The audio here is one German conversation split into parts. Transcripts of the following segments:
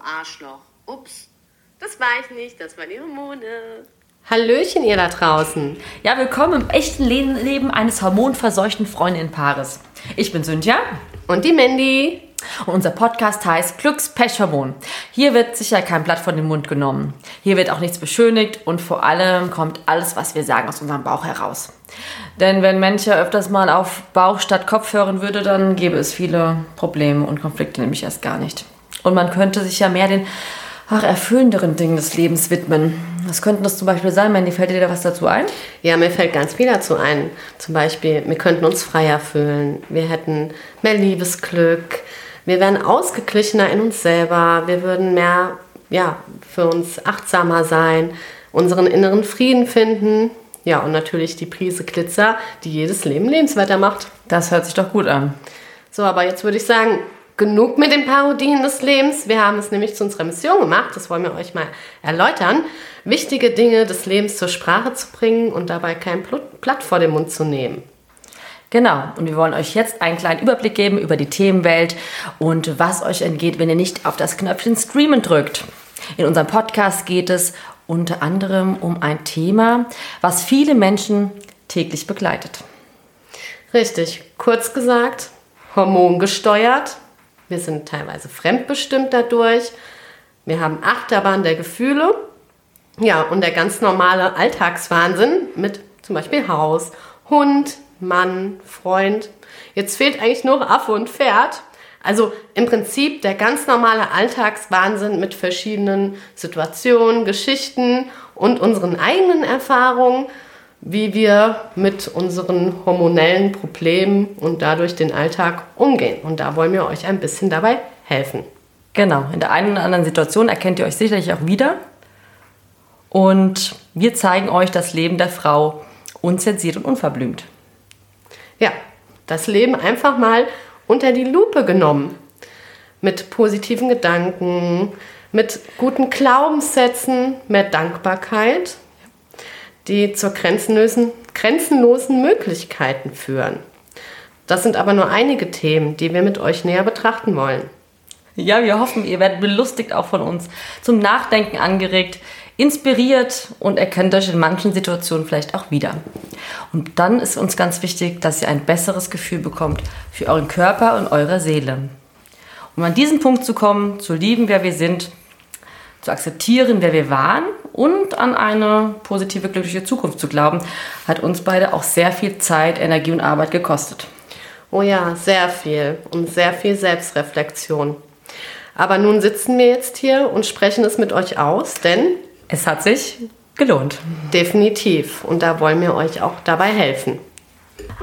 Arschloch. Ups, das war ich nicht, das war die Hormone. Hallöchen, ihr da draußen. Ja, willkommen im echten Le Leben eines hormonverseuchten Freundinnenpaares. Ich bin Cynthia. Und die Mandy. Und unser Podcast heißt Glückspechhormon. Hier wird sicher kein Blatt von den Mund genommen. Hier wird auch nichts beschönigt und vor allem kommt alles, was wir sagen, aus unserem Bauch heraus. Denn wenn Menschen öfters mal auf Bauch statt Kopf hören würde, dann gäbe es viele Probleme und Konflikte nämlich erst gar nicht. Und man könnte sich ja mehr den ach, erfüllenderen Dingen des Lebens widmen. Was könnten das zum Beispiel sein? Mandy, fällt dir da was dazu ein? Ja, mir fällt ganz viel dazu ein. Zum Beispiel, wir könnten uns freier fühlen. Wir hätten mehr Liebesglück. Wir wären ausgeglichener in uns selber. Wir würden mehr, ja, für uns achtsamer sein, unseren inneren Frieden finden. Ja, und natürlich die Prise Glitzer, die jedes Leben lebenswerter macht. Das hört sich doch gut an. So, aber jetzt würde ich sagen, genug mit den Parodien des Lebens. Wir haben es nämlich zu unserer Mission gemacht, das wollen wir euch mal erläutern, wichtige Dinge des Lebens zur Sprache zu bringen und dabei kein Blatt vor den Mund zu nehmen. Genau, und wir wollen euch jetzt einen kleinen Überblick geben über die Themenwelt und was euch entgeht, wenn ihr nicht auf das Knöpfchen Streamen drückt. In unserem Podcast geht es unter anderem um ein Thema, was viele Menschen täglich begleitet. Richtig, kurz gesagt, hormongesteuert. Wir sind teilweise fremdbestimmt dadurch. Wir haben Achterbahn der Gefühle. Ja, und der ganz normale Alltagswahnsinn mit zum Beispiel Haus, Hund, Mann, Freund. Jetzt fehlt eigentlich nur Affe und Pferd. Also im Prinzip der ganz normale Alltagswahnsinn mit verschiedenen Situationen, Geschichten und unseren eigenen Erfahrungen, wie wir mit unseren hormonellen Problemen und dadurch den Alltag umgehen. Und da wollen wir euch ein bisschen dabei helfen. Genau, in der einen oder anderen Situation erkennt ihr euch sicherlich auch wieder. Und wir zeigen euch das Leben der Frau unzensiert und unverblümt. Ja, das Leben einfach mal unter die Lupe genommen. Mit positiven Gedanken, mit guten Glaubenssätzen, mehr Dankbarkeit, die zur grenzenlosen, grenzenlosen Möglichkeiten führen. Das sind aber nur einige Themen, die wir mit euch näher betrachten wollen. Ja, wir hoffen, ihr werdet belustigt auch von uns, zum Nachdenken angeregt, inspiriert und erkennt euch in manchen Situationen vielleicht auch wieder. Und dann ist uns ganz wichtig, dass ihr ein besseres Gefühl bekommt für euren Körper und eure Seele. Um an diesen Punkt zu kommen, zu lieben, wer wir sind, zu akzeptieren, wer wir waren und an eine positive, glückliche Zukunft zu glauben, hat uns beide auch sehr viel Zeit, Energie und Arbeit gekostet. Oh ja, sehr viel und sehr viel Selbstreflexion. Aber nun sitzen wir jetzt hier und sprechen es mit euch aus, denn es hat sich gelohnt. Definitiv. Und da wollen wir euch auch dabei helfen.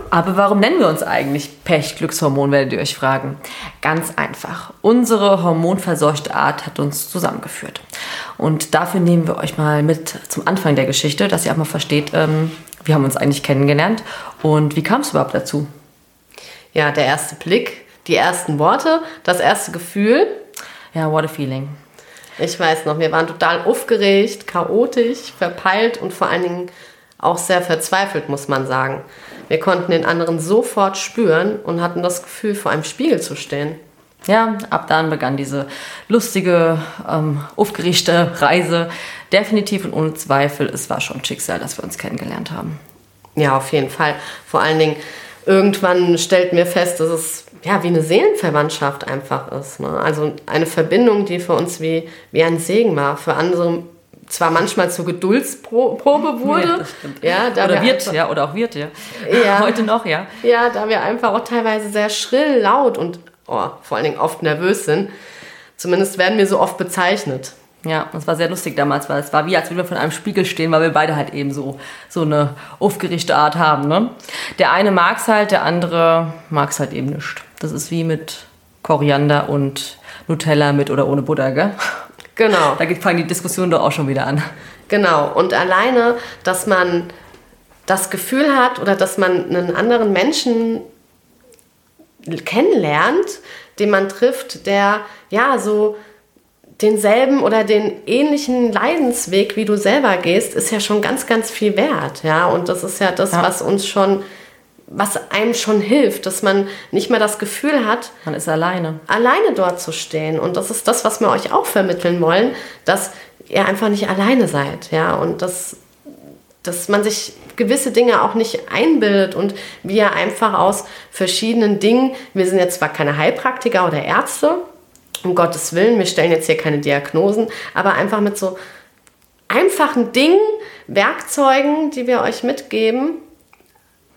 Aber warum nennen wir uns eigentlich Pechglückshormon, werdet ihr euch fragen. Ganz einfach. Unsere hormonverseuchte Art hat uns zusammengeführt. Und dafür nehmen wir euch mal mit zum Anfang der Geschichte, dass ihr auch mal versteht, ähm, wir haben uns eigentlich kennengelernt und wie kam es überhaupt dazu? Ja, der erste Blick, die ersten Worte, das erste Gefühl. Ja, what a feeling. Ich weiß noch, wir waren total aufgeregt, chaotisch, verpeilt und vor allen Dingen auch sehr verzweifelt, muss man sagen. Wir konnten den anderen sofort spüren und hatten das Gefühl, vor einem Spiegel zu stehen. Ja, ab dann begann diese lustige, ähm, aufgeregte Reise. Definitiv und ohne Zweifel, es war schon Schicksal, dass wir uns kennengelernt haben. Ja, auf jeden Fall. Vor allen Dingen, irgendwann stellten wir fest, dass es ja, wie eine Seelenverwandtschaft einfach ist. Ne? Also eine Verbindung, die für uns wie, wie ein Segen war, für andere zwar manchmal zur Geduldsprobe wurde. Ja, ja oder wird, einfach, ja, oder auch wird, ja. ja. Heute noch, ja. Ja, da wir einfach auch teilweise sehr schrill, laut und oh, vor allen Dingen oft nervös sind. Zumindest werden wir so oft bezeichnet. Ja, das war sehr lustig damals, weil es war wie, als würden wir von einem Spiegel stehen, weil wir beide halt eben so, so eine aufgerichtete Art haben. Ne? Der eine mag es halt, der andere mag es halt eben nicht. Das ist wie mit Koriander und Nutella mit oder ohne Butter, gell? Genau. Da fangen die Diskussionen doch auch schon wieder an. Genau. Und alleine, dass man das Gefühl hat oder dass man einen anderen Menschen kennenlernt, den man trifft, der ja so denselben oder den ähnlichen Leidensweg, wie du selber gehst, ist ja schon ganz, ganz viel wert. Ja, und das ist ja das, ja. was uns schon was einem schon hilft, dass man nicht mehr das Gefühl hat, Man ist alleine. alleine dort zu stehen. Und das ist das, was wir euch auch vermitteln wollen, dass ihr einfach nicht alleine seid, ja, und dass, dass man sich gewisse Dinge auch nicht einbildet und wir einfach aus verschiedenen Dingen, wir sind jetzt zwar keine Heilpraktiker oder Ärzte, um Gottes Willen, wir stellen jetzt hier keine Diagnosen, aber einfach mit so einfachen Dingen, Werkzeugen, die wir euch mitgeben,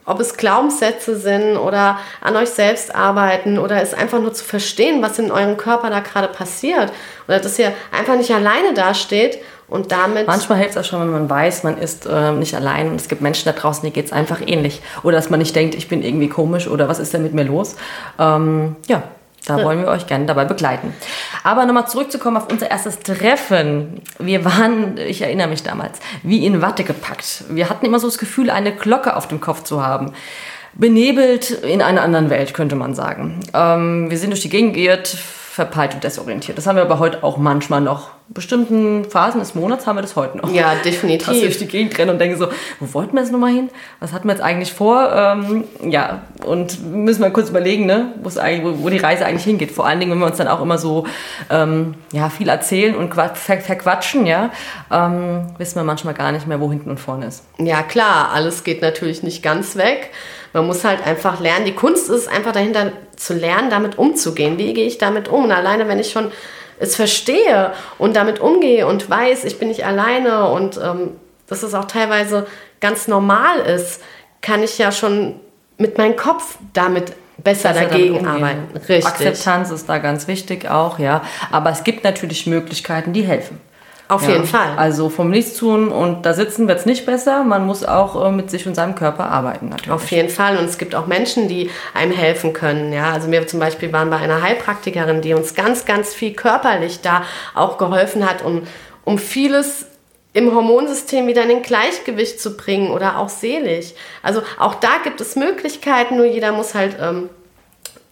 ob es Glaubenssätze sind oder an euch selbst arbeiten oder es einfach nur zu verstehen, was in eurem Körper da gerade passiert oder dass ihr einfach nicht alleine dasteht und damit Manchmal hilft es auch schon, wenn man weiß, man ist äh, nicht allein und es gibt Menschen da draußen, die geht es einfach ähnlich. Oder dass man nicht denkt, ich bin irgendwie komisch oder was ist denn mit mir los. Ähm, ja, da wollen wir euch gerne dabei begleiten. Aber nochmal zurückzukommen auf unser erstes Treffen. Wir waren, ich erinnere mich damals, wie in Watte gepackt. Wir hatten immer so das Gefühl, eine Glocke auf dem Kopf zu haben. Benebelt in einer anderen Welt, könnte man sagen. Ähm, wir sind durch die Gegend geirrt, verpeilt und desorientiert. Das haben wir aber heute auch manchmal noch. Bestimmten Phasen des Monats haben wir das heute noch. ja, dass wir durch definitiv. die Gegend rennen und denken so, wo wollten wir jetzt nochmal hin? Was hatten wir jetzt eigentlich vor? Ähm, ja, und müssen wir kurz überlegen, ne, wo, wo die Reise eigentlich hingeht. Vor allen Dingen, wenn wir uns dann auch immer so ähm, ja, viel erzählen und ver verquatschen, ja, ähm, wissen wir manchmal gar nicht mehr, wo hinten und vorne ist. Ja, klar, alles geht natürlich nicht ganz weg. Man muss halt einfach lernen. Die Kunst ist einfach dahinter zu lernen, damit umzugehen. Wie gehe ich damit um? Und alleine, wenn ich schon es verstehe und damit umgehe und weiß, ich bin nicht alleine und ähm, dass es auch teilweise ganz normal ist, kann ich ja schon mit meinem Kopf damit besser, dagegen arbeiten. Richtig. Akzeptanz ist da ganz wichtig auch, ja. Aber es gibt natürlich Möglichkeiten, die helfen. Auf Ja. jeden Fall. Also vom Nichts tun und da sitzen wird es nicht besser. Man muss auch äh, mit sich und seinem Körper arbeiten natürlich. Auf jeden Fall. Und es gibt auch Menschen, die einem helfen können. Ja, also wir zum Beispiel waren bei einer Heilpraktikerin, die uns ganz, ganz viel körperlich da auch geholfen hat, um, um vieles im Hormonsystem wieder in den Gleichgewicht zu bringen oder auch seelisch. Also auch da gibt es Möglichkeiten, nur jeder muss halt ähm,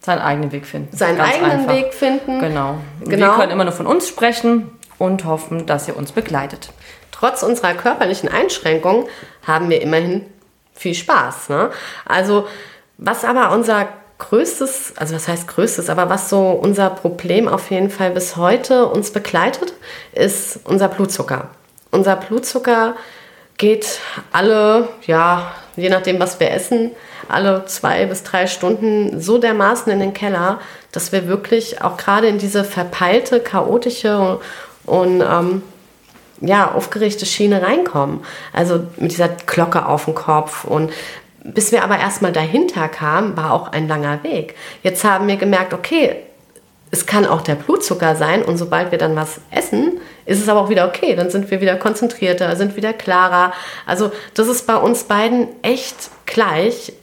Seinen eigenen Weg finden. seinen Ganz eigenen einfach. Weg finden. Genau. Genau. Wir können immer nur von uns sprechen und hoffen, dass ihr uns begleitet. Trotz unserer körperlichen Einschränkungen haben wir immerhin viel Spaß. Ne? Also was aber unser größtes, also was heißt größtes, aber was so unser Problem auf jeden Fall bis heute uns begleitet, ist unser Blutzucker. Unser Blutzucker geht alle, ja, je nachdem, was wir essen, alle zwei bis drei Stunden so dermaßen in den Keller, dass wir wirklich auch gerade in diese verpeilte, chaotische und ähm, ja, aufgeregte Schiene reinkommen. Also mit dieser Glocke auf dem Kopf. Und bis wir aber erstmal dahinter kamen, war auch ein langer Weg. Jetzt haben wir gemerkt, okay, es kann auch der Blutzucker sein und sobald wir dann was essen, ist es aber auch wieder okay. Dann sind wir wieder konzentrierter, sind wieder klarer. Also das ist bei uns beiden echt gleich.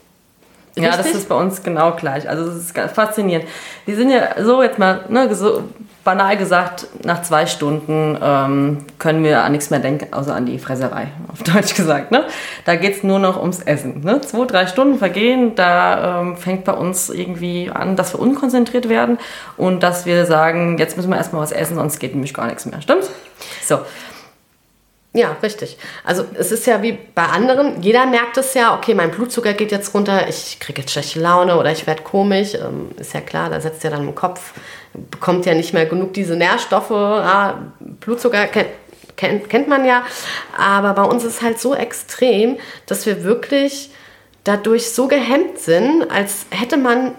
Ja, das Richtig? ist bei uns genau gleich. Also es ist ganz faszinierend. Wir sind ja so jetzt mal ne, so banal gesagt, nach zwei Stunden ähm, können wir an nichts mehr denken, außer an die Fresserei, auf Deutsch gesagt. Ne? Da geht es nur noch ums Essen. Ne? Zwei, drei Stunden vergehen, da ähm, fängt bei uns irgendwie an, dass wir unkonzentriert werden und dass wir sagen, jetzt müssen wir erstmal was essen, sonst geht nämlich gar nichts mehr. Stimmt's? So. Ja, richtig. Also es ist ja wie bei anderen, jeder merkt es ja, okay, mein Blutzucker geht jetzt runter, ich kriege jetzt schlechte Laune oder ich werde komisch. Ähm, ist ja klar, da setzt ja dann im Kopf, bekommt ja nicht mehr genug diese Nährstoffe. Ja, Blutzucker kennt, kennt, kennt man ja. Aber bei uns ist es halt so extrem, dass wir wirklich dadurch so gehemmt sind, als hätte man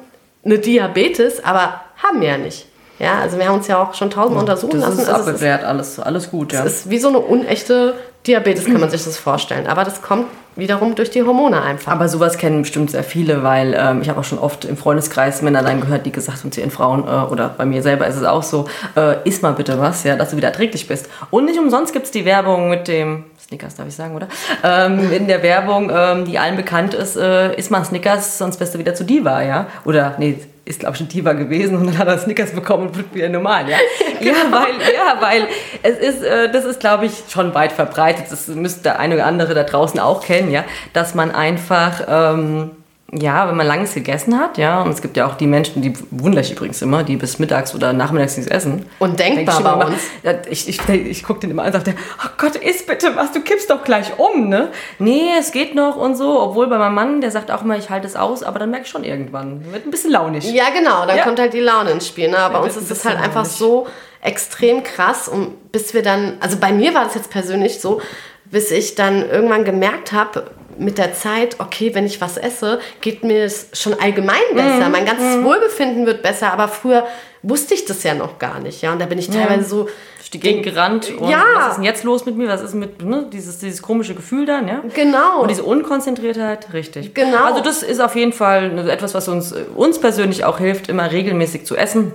eine Diabetes, aber haben wir ja nicht. Ja, also wir haben uns ja auch schon tausendmal untersuchen Das lassen. ist Also es ist- abgeklärt, alles, alles gut, ja. es ist wie so eine unechte Diabetes, kann man sich das vorstellen. Aber das kommt wiederum durch die Hormone einfach. Aber sowas kennen bestimmt sehr viele, weil ähm, ich habe auch schon oft im Freundeskreis Männer dann gehört, die gesagt haben zu ihren Frauen, äh, oder bei mir selber ist es auch so, äh, iss mal bitte was, ja, dass du wieder erträglich bist. Und nicht umsonst gibt es die Werbung mit dem, Snickers darf ich sagen, oder? Ähm, in der Werbung, ähm, die allen bekannt ist, äh, iss mal Snickers, sonst bist du wieder zu Diva, ja? Oder, nee, ist glaube ich schon Diva gewesen und dann hat er Snickers bekommen und wird wieder normal, ja? Ja, weil, ja, weil es ist, äh, das ist glaube ich schon weit verbreitet, das müsste der eine oder andere da draußen auch kennen, ja? Dass man einfach, ähm, Ja, wenn man langes gegessen hat, ja. Und es gibt ja auch die Menschen, die wundere ich übrigens immer, die bis mittags oder nachmittags nichts essen. Undenkbar Denk ich bei immer, uns. Ja, ich ich, ich gucke den immer an und sage, oh Gott, iss bitte was, du kippst doch gleich um, ne? Nee, es geht noch und so. Obwohl bei meinem Mann, der sagt auch immer, ich halte es aus, aber dann merke ich schon irgendwann. Wird ein bisschen launig. Ja, genau, dann Ja. kommt halt die Laune ins Spiel. Ne? Aber Ja, uns ist es halt bisschen einfach launig. so extrem krass und bis wir dann, also bei mir war das jetzt persönlich so, bis ich dann irgendwann gemerkt habe, mit der Zeit, okay, wenn ich was esse, geht mir es schon allgemein Mhm. besser. Mein ganzes Wohlbefinden wird besser, aber früher wusste ich das ja noch gar nicht. Ja, und da bin ich teilweise so. Durch die Gegend gerannt und Ja. was ist denn jetzt los mit mir? Was ist mit, ne? Dieses, dieses komische Gefühl dann, ja? Genau. Und diese Unkonzentriertheit, richtig. Genau. Also das ist auf jeden Fall etwas, was uns, uns persönlich auch hilft, immer regelmäßig zu essen.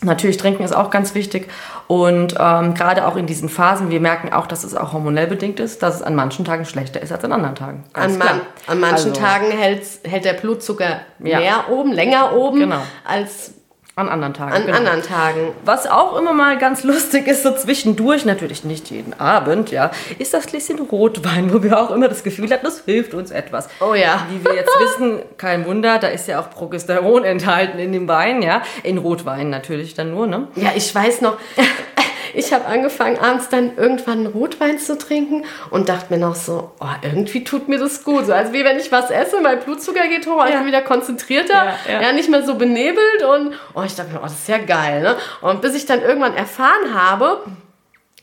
Natürlich trinken ist auch ganz wichtig und ähm, gerade auch in diesen Phasen, wir merken auch, dass es auch hormonell bedingt ist, dass es an manchen Tagen schlechter ist als an anderen Tagen. An, man, an manchen Also, Tagen hält, der Blutzucker Ja. mehr oben, länger oben Genau. als An anderen Tagen. an genau. anderen Tagen. Was auch immer mal ganz lustig ist, so zwischendurch, natürlich nicht jeden Abend, ja, ist das Gläschen Rotwein, wo wir auch immer das Gefühl hatten, das hilft uns etwas. Oh ja. Wie wir jetzt wissen, kein Wunder, da ist ja auch Progesteron enthalten in dem Wein, ja. In Rotwein natürlich dann nur, ne? Ja, ich weiß noch, ich habe angefangen, abends dann irgendwann Rotwein zu trinken und dachte mir noch so, oh, irgendwie tut mir das gut. So, als wie wenn ich was esse, mein Blutzucker geht hoch, ich Ja. bin wieder konzentrierter, Ja, ja, ja. nicht mehr so benebelt und oh, ich dachte mir, oh, das ist ja geil. Ne? Und bis ich dann irgendwann erfahren habe,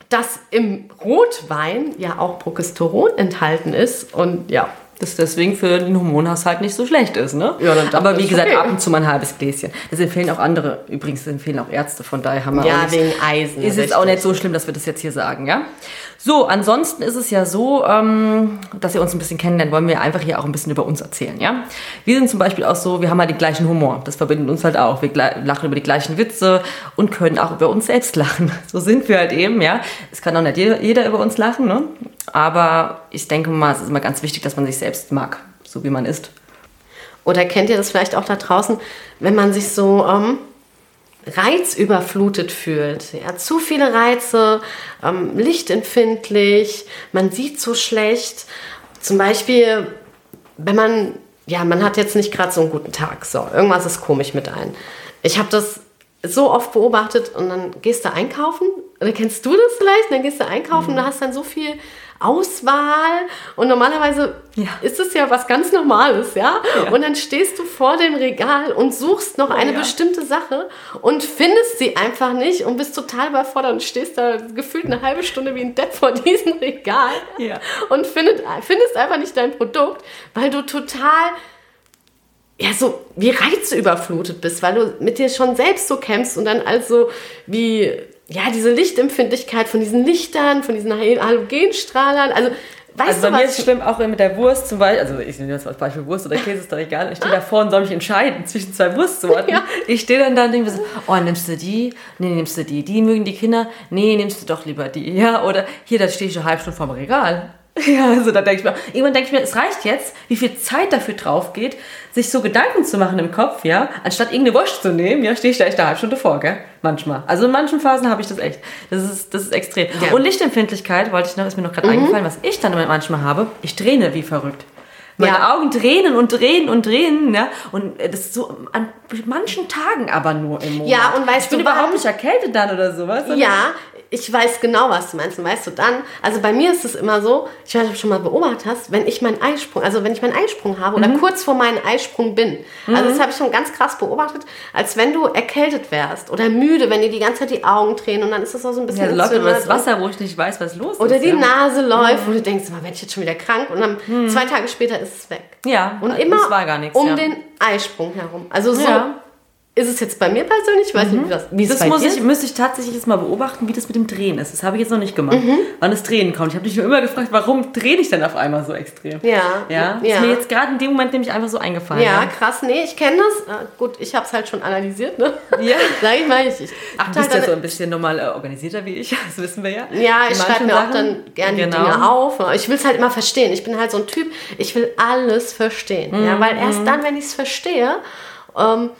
dass im Rotwein ja auch Progesteron enthalten ist und ja, Das deswegen für den Hormonhaushalt nicht so schlecht ist, ne? Ja, dann Aber wie gesagt, okay. ab und zu mal ein halbes Gläschen. Das empfehlen auch andere, übrigens empfehlen auch Ärzte, von daher haben wir Ja, wegen Eisen, Ist jetzt auch nicht so schlimm, dass wir das jetzt hier sagen, ja? So, ansonsten ist es ja so, ähm, dass ihr uns ein bisschen kennenlernt, wollen wir einfach hier auch ein bisschen über uns erzählen, ja? Wir sind zum Beispiel auch so, wir haben halt den gleichen Humor. Das verbindet uns halt auch. Wir lachen über die gleichen Witze und können auch über uns selbst lachen. So sind wir halt eben, ja? Es kann auch nicht jeder, jeder über uns lachen, ne? Aber ich denke mal, es ist immer ganz wichtig, dass man sich selbst mag, so wie man ist. Oder kennt ihr das vielleicht auch da draußen, wenn man sich so ähm, reizüberflutet fühlt? Ja, zu viele Reize, ähm, lichtempfindlich, man sieht so schlecht. Zum Beispiel, wenn man, ja, man hat jetzt nicht gerade so einen guten Tag, so, irgendwas ist komisch mit ein. Ich habe das so oft beobachtet und dann gehst du einkaufen, oder kennst du das vielleicht? Dann gehst du einkaufen und du hast dann so viel Auswahl und normalerweise Ja. ist es ja was ganz Normales, ja? Und dann stehst du vor dem Regal und suchst noch eine ja. bestimmte Sache und findest sie einfach nicht und bist total überfordert und stehst da gefühlt eine halbe Stunde wie ein Depp vor diesem Regal Ja. und findet, findest einfach nicht dein Produkt, weil du total ja, so wie reizüberflutet bist, weil du mit dir schon selbst so kämpfst und dann also wie, ja, diese Lichtempfindlichkeit von diesen Lichtern, von diesen Hal- Halogenstrahlern, also weißt Also bei du mir was? ist es schlimm auch mit der Wurst zum Beispiel, also ich nehme jetzt als Beispiel Wurst oder Käse, ist doch egal. Ich stehe davor und soll mich entscheiden zwischen zwei Wurstsorten. Ja. Ich stehe dann da und denke mir so, oh, nimmst du die? Nee, nimmst du die. Die mögen die Kinder? Nee, nimmst du doch lieber die. Ja, oder hier, da stehe ich eine halbe Stunde vorm Regal. Ja, also da denke ich mir, irgendwann denke ich mir, es reicht jetzt, wie viel Zeit dafür drauf geht, sich so Gedanken zu machen im Kopf, ja, anstatt irgendeine Wurst zu nehmen, ja, stehe ich da echt eine halbe Stunde vor, gell, manchmal. Also in manchen Phasen habe ich das echt. Das ist, das ist extrem. Ja. Und Lichtempfindlichkeit, wollte ich noch, ist mir noch gerade eingefallen, was ich dann manchmal habe, ich träne wie verrückt. Meine Ja. Augen tränen und drehen und drehen, ne? Und äh, das ist so an manchen Tagen aber nur im Monat. Ja, und weißt ich bin du überhaupt wann? nicht erkältet dann oder sowas. Ja, ich weiß genau, was du meinst. Und weißt du dann, also bei mir ist es immer so, ich weiß nicht, ob du schon mal beobachtet hast, wenn ich meinen Eisprung, also wenn ich meinen Eisprung habe oder kurz vor meinem Eisprung bin, also das habe ich schon ganz krass beobachtet, als wenn du erkältet wärst oder müde, wenn dir die ganze Zeit die Augen tränen und dann ist das auch so ein bisschen Ja, läuft über das Wasser, wo ich nicht weiß, was los Oder ist. die ja. Nase läuft, wo du denkst, mal, werde ich jetzt schon wieder krank und dann zwei Tage später ist es weg. Ja, Und das immer war gar nichts. um ja. den Eisprung herum. Also so Ja. Ist es jetzt bei mir persönlich, ich weiß nicht, wie das, es Das bei muss dir ich, ist. müsste ich tatsächlich jetzt mal beobachten, wie das mit dem Drehen ist. Das habe ich jetzt noch nicht gemacht. Mhm. Wann das Drehen kommt. Ich habe mich nur immer gefragt, warum drehe ich denn auf einmal so extrem? Ja, Ja, ja. ist mir jetzt gerade in dem Moment nämlich einfach so eingefallen. Ja, krass, nee, ich kenne das. Ah, gut, ich habe es halt schon analysiert, ne? Ja. Sag ich mal, ich, ich Du achte bist halt ja so ein bisschen normal äh, organisierter wie ich, das wissen wir ja. ja, ich schreibe mir auch dann gerne Genau. die Dinge auf. Ich will es halt immer verstehen. Ich bin halt so ein Typ, ich will alles verstehen. Mhm. Ja, weil erst dann, wenn ich es verstehe, ähm,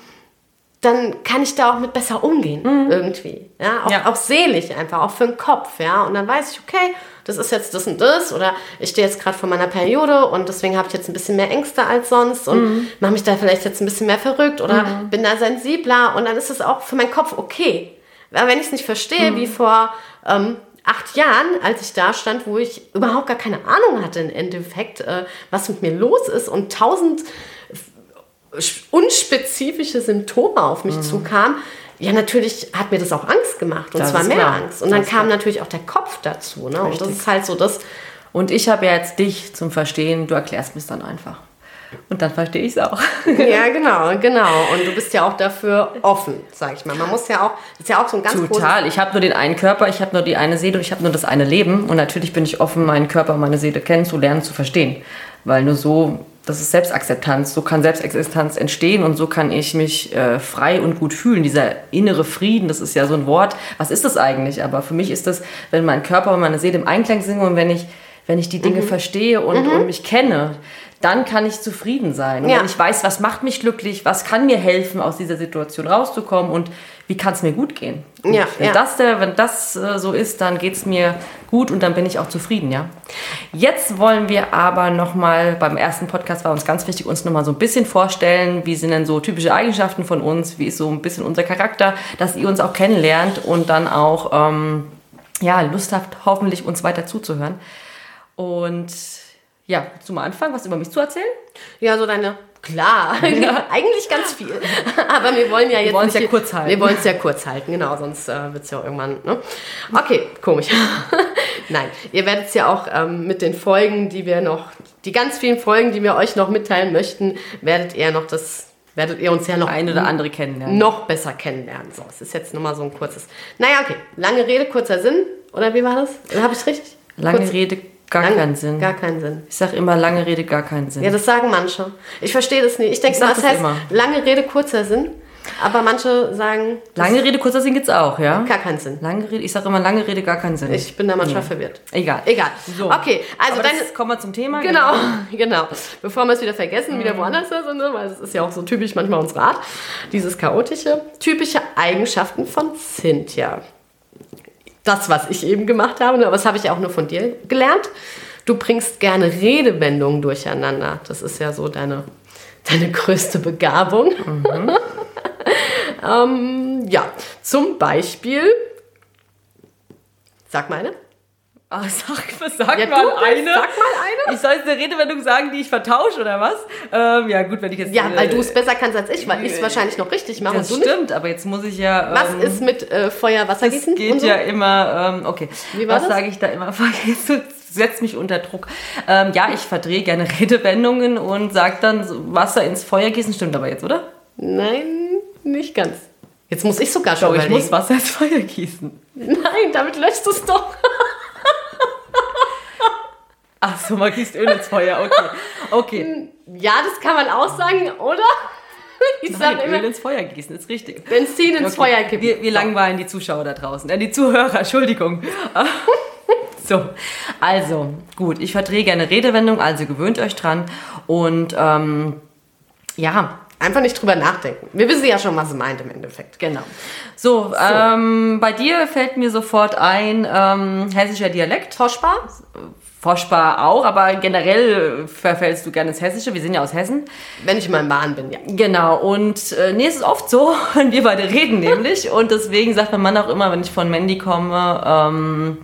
dann kann ich da auch mit besser umgehen, irgendwie. Ja, auch, Mhm. Ja. auch seelisch einfach, auch für den Kopf, ja. Und dann weiß ich, okay, das ist jetzt das und das oder ich stehe jetzt gerade vor meiner Periode und deswegen habe ich jetzt ein bisschen mehr Ängste als sonst und Mhm. mache mich da vielleicht jetzt ein bisschen mehr verrückt oder bin da sensibler und dann ist es auch für meinen Kopf okay. Aber wenn ich es nicht verstehe, Mhm. wie vor ähm, acht Jahren, als ich da stand, wo ich überhaupt gar keine Ahnung hatte im Endeffekt, äh, was mit mir los ist und tausend unspezifische Symptome auf mich zukamen, ja, natürlich hat mir das auch Angst gemacht. Und Mhm. Das zwar mehr klar. Angst. Und dann Das ist kam klar. natürlich auch der Kopf dazu. Ne? Und das ist halt so das. Und ich habe ja jetzt dich zum Verstehen, du erklärst mir es dann einfach. Und dann verstehe ich es auch. Ja, genau, genau. Und du bist ja auch dafür offen, sag ich mal. Man muss ja auch, das ist ja auch so ein ganz Total. Ich habe nur den einen Körper, ich habe nur die eine Seele und ich habe nur das eine Leben. Und natürlich bin ich offen, meinen Körper und meine Seele kennenzulernen, zu verstehen. Weil nur so, das ist Selbstakzeptanz, so kann Selbstexistenz entstehen und so kann ich mich äh, frei und gut fühlen. Dieser innere Frieden, das ist ja so ein Wort. Was ist das eigentlich? Aber für mich ist das, wenn mein Körper und meine Seele im Einklang sind und wenn ich, wenn ich die Dinge Mhm. verstehe und, und mich kenne, dann kann ich zufrieden sein. Und Ja. wenn ich weiß, was macht mich glücklich, was kann mir helfen, aus dieser Situation rauszukommen und wie kann es mir gut gehen. Ja, wenn, ja. Das der, wenn das äh, so ist, dann geht es mir gut und dann bin ich auch zufrieden, ja. Jetzt wollen wir aber nochmal, beim ersten Podcast war uns ganz wichtig, uns nochmal so ein bisschen vorstellen, wie sind denn so typische Eigenschaften von uns, wie ist so ein bisschen unser Charakter, dass ihr uns auch kennenlernt und dann auch, ähm, ja, Lust habt, hoffentlich uns weiter zuzuhören. Und ja, willst du mal anfangen, was über mich zu erzählen? Ja, so deine. Klar, eigentlich ganz viel. Aber wir wollen ja jetzt. wollen's nicht ja hier- kurz halten. Wir wollen es ja kurz halten, genau, sonst äh, wird es ja irgendwann. Ne? Okay, komisch. Nein, ihr werdet es ja auch ähm, mit den Folgen, die wir noch, die ganz vielen Folgen, die wir euch noch mitteilen möchten, werdet ihr noch das, werdet ihr uns ja noch Ein oder andere kennenlernen. noch besser kennenlernen. So, es ist jetzt nur mal so ein kurzes. Naja, okay. Lange Rede, kurzer Sinn. Oder wie war das? Habe ich richtig? Lange Kurz- Rede, gar lang- keinen Sinn. Gar keinen Sinn. Ich sag immer, lange Rede, gar keinen Sinn. Ja, das sagen manche. Ich verstehe das nicht. Ich denke, das das heißt immer. lange Rede, kurzer Sinn. Aber manche sagen lange Rede, kurzer Sinn gibt's auch, ja? gar keinen Sinn. Lange Rede, ich sage immer lange Rede, gar keinen Sinn. Ich bin da manchmal verwirrt. Egal. Egal. So. Okay, also das, kommen wir zum Thema. Genau, genau. Bevor wir es wieder vergessen, Mhm. wieder woanders sind, ne? weil es ist ja auch so typisch manchmal unsere Art, dieses chaotische. Typische Eigenschaften von Cynthia. Das, was ich eben gemacht habe, ne? was habe ich auch nur von dir gelernt. Du bringst gerne Redewendungen durcheinander. Das ist ja so deine, deine größte Begabung. Mhm. ähm, ja, zum Beispiel. Sag mal eine. Ah, sag, sag Ja, mal du, eine. sag mal eine. Ich soll jetzt eine Redewendung sagen, die ich vertausche, oder was? Ähm, ja, gut, wenn ich jetzt... Ja, weil du äh, es besser kannst als ich, weil ich es wahrscheinlich noch richtig mache Das stimmt, aber jetzt muss ich ja... Was ähm, ist mit äh, Feuer, Wasser Es gießen? geht und so? ja immer, ähm, okay. Wie war Was sage ich da immer? Setzt mich unter Druck. Ähm, ja, ich verdrehe gerne Redewendungen und sage dann Wasser ins Feuer gießen. Stimmt aber jetzt, oder? Nein, nicht ganz. Jetzt muss ich sogar schon Doch, ich muss Wasser ins Feuer gießen. Nein, damit löscht du es doch. Ach so, man gießt Öl ins Feuer, okay. Okay. Ja, das kann man auch sagen, oder? Ich Nein, immer, Öl ins Feuer gießen, ist richtig. Benzin ins Okay. Feuer kippen. Wir, wir langweilen die Zuschauer da draußen, äh, die Zuhörer, Entschuldigung. so, also, gut, ich verdrehe gerne Redewendung, also gewöhnt euch dran. Und ähm, ja, Einfach nicht drüber nachdenken. Wir wissen ja schon, was sie meint im Endeffekt. genau. So, Ähm, bei dir fällt mir sofort ein ähm, hessischer Dialekt. Toschbar? Forschbar auch, aber generell verfällst du gerne ins Hessische. Wir sind ja aus Hessen. Wenn ich mal im Bahn bin, ja. Genau, und äh, nee, es ist oft so, wenn wir beide reden nämlich. Und deswegen sagt mein Mann auch immer, wenn ich von Mandy komme, ähm,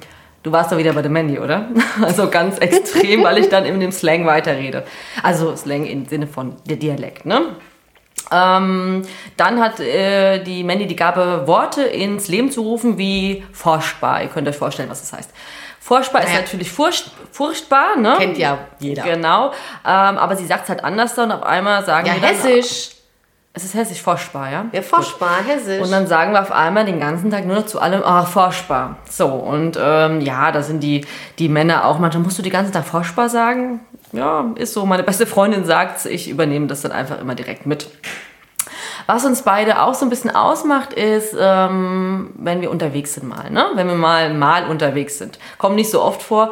du warst doch wieder bei der Mandy, oder? Also ganz extrem, weil ich dann in dem Slang weiterrede. Also Slang im Sinne von der Dialekt, ne? Ähm, dann hat äh, die Mandy die Gabe, Worte ins Leben zu rufen wie forschbar. Ihr könnt euch vorstellen, was das heißt. Forschbar ist Naja. natürlich furcht, furchtbar, ne? Kennt ja jeder. Genau, ähm, aber sie sagt es halt anders dann. Auf einmal sagen Ja, wir dann, hessisch. es ist hessisch, forschbar, ja? Ja, forschbar, hessisch. Und dann sagen wir auf einmal den ganzen Tag nur noch zu allem, ah, forschbar. So, und ähm, ja, da sind die, die Männer auch, manchmal musst du den ganzen Tag forschbar sagen. Ja, ist so. Meine beste Freundin sagt ich übernehme das dann einfach immer direkt mit. Was uns beide auch so ein bisschen ausmacht, ist, ähm, wenn wir unterwegs sind mal, ne? Wenn wir mal mal unterwegs sind. Kommt nicht so oft vor.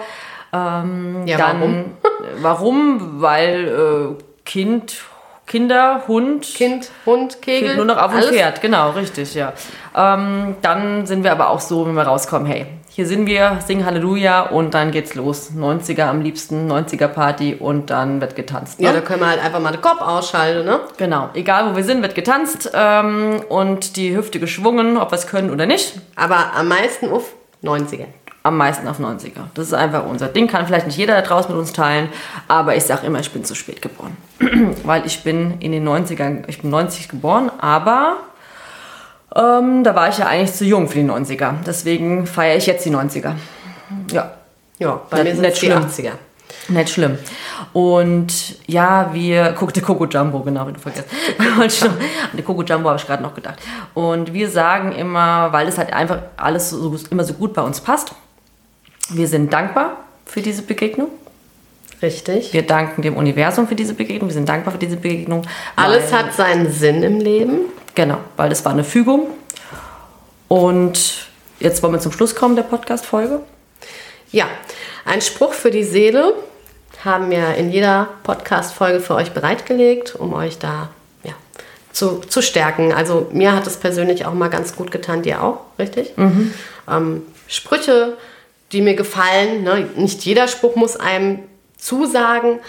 Ähm, Ja, dann, warum? warum? Weil äh, Kind, Kinder, Hund, Kind, Hund, Kegel. Fehlt nur noch auf dem. Pferd, genau, richtig, ja. Ähm, dann sind wir aber auch so, wenn wir rauskommen, hey, hier sind wir, singen Halleluja und dann geht's los. 90er am liebsten, 90er Party und dann wird getanzt. Ne? Ja, da können wir halt einfach mal den Kopf ausschalten, ne? Genau, egal wo wir sind, wird getanzt ähm, und die Hüfte geschwungen, ob wir es können oder nicht. Aber am meisten auf 90er. Am meisten auf 90er. Das ist einfach unser Ding. Kann vielleicht nicht jeder da draußen mit uns teilen, aber ich sage immer, ich bin zu spät geboren. Weil ich bin in den 90ern, ich bin 90 geboren, aber ähm, da war ich ja eigentlich zu jung für die 90er. Deswegen feiere ich jetzt die 90er. Ja. Ja, bei mir sind es die schlimm. 80er. Nicht schlimm. Und ja, wir guckte Coco Jumbo, genau, wie du noch- An die Coco Jumbo habe ich gerade noch gedacht. Und wir sagen immer, weil es halt einfach alles so, immer so gut bei uns passt, wir sind dankbar für diese Begegnung. Richtig. Wir danken dem Universum für diese Begegnung. Wir sind dankbar für diese Begegnung. Alles hat seinen Sinn im Leben. Genau, weil das war eine Fügung. Und jetzt wollen wir zum Schluss kommen der Podcast-Folge. Ja, ein Spruch für die Seele haben wir in jeder Podcast-Folge für euch bereitgelegt, um euch da ja, zu, zu stärken. Also mir hat es persönlich auch mal ganz gut getan, dir auch, richtig? Ähm, Sprüche, die mir gefallen. Ne? Nicht jeder Spruch muss einem zusagen,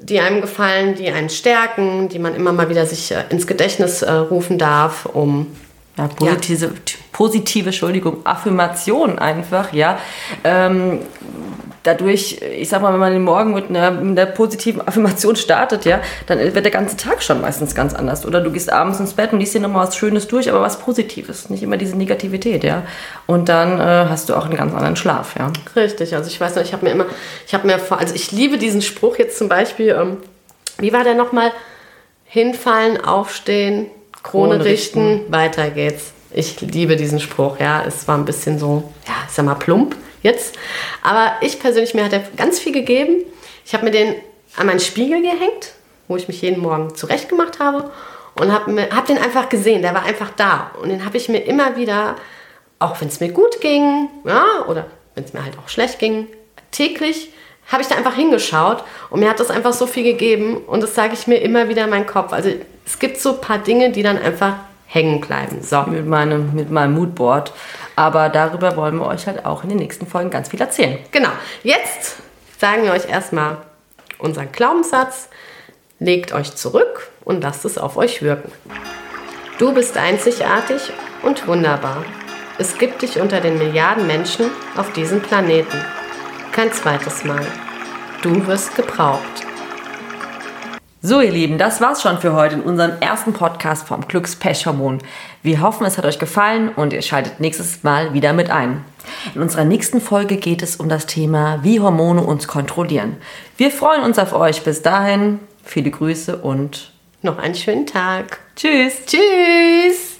die einem gefallen, die einen stärken, die man immer mal wieder sich äh, ins Gedächtnis äh, rufen darf, um Ja, positive, positive, Entschuldigung, Affirmation einfach, ja. Ähm, dadurch, ich sag mal, wenn man den Morgen mit einer, mit einer positiven Affirmation startet, ja, dann wird der ganze Tag schon meistens ganz anders. Oder du gehst abends ins Bett und liest dir nochmal was Schönes durch, aber was Positives, nicht immer diese Negativität, ja. Und dann äh, hast du auch einen ganz anderen Schlaf, ja. Richtig, also ich weiß noch, ich habe mir immer, ich habe mir vor, also ich liebe diesen Spruch jetzt zum Beispiel, ähm, wie war der nochmal? Hinfallen, aufstehen, Krone, Krone richten, weiter geht's. Ich liebe diesen Spruch, ja, es war ein bisschen so, ja, ich sag mal plump jetzt, aber ich persönlich, mir hat er ganz viel gegeben. Ich habe mir den an meinen Spiegel gehängt, wo ich mich jeden Morgen zurechtgemacht habe und habe hab den einfach gesehen, der war einfach da und den habe ich mir immer wieder auch wenn es mir gut ging, ja, oder wenn es mir halt auch schlecht ging, täglich habe ich da einfach hingeschaut und mir hat das einfach so viel gegeben und das sage ich mir immer wieder in meinen Kopf. Also es gibt so ein paar Dinge, die dann einfach hängen bleiben. So. Mit meinem, mit meinem Moodboard. Aber darüber wollen wir euch halt auch in den nächsten Folgen ganz viel erzählen. Genau. Jetzt sagen wir euch erstmal unseren Glaubenssatz. Legt euch zurück und lasst es auf euch wirken. Du bist einzigartig und wunderbar. Es gibt dich unter den Milliarden Menschen auf diesem Planeten. Kein zweites Mal. Du wirst gebraucht. So, ihr Lieben, das war's schon für heute in unserem ersten Podcast vom Glückspechhormon. Wir hoffen, es hat euch gefallen und ihr schaltet nächstes Mal wieder mit ein. In unserer nächsten Folge geht es um das Thema, wie Hormone uns kontrollieren. Wir freuen uns auf euch. Bis dahin, viele Grüße und Noch einen schönen Tag. tschüss. Tschüss.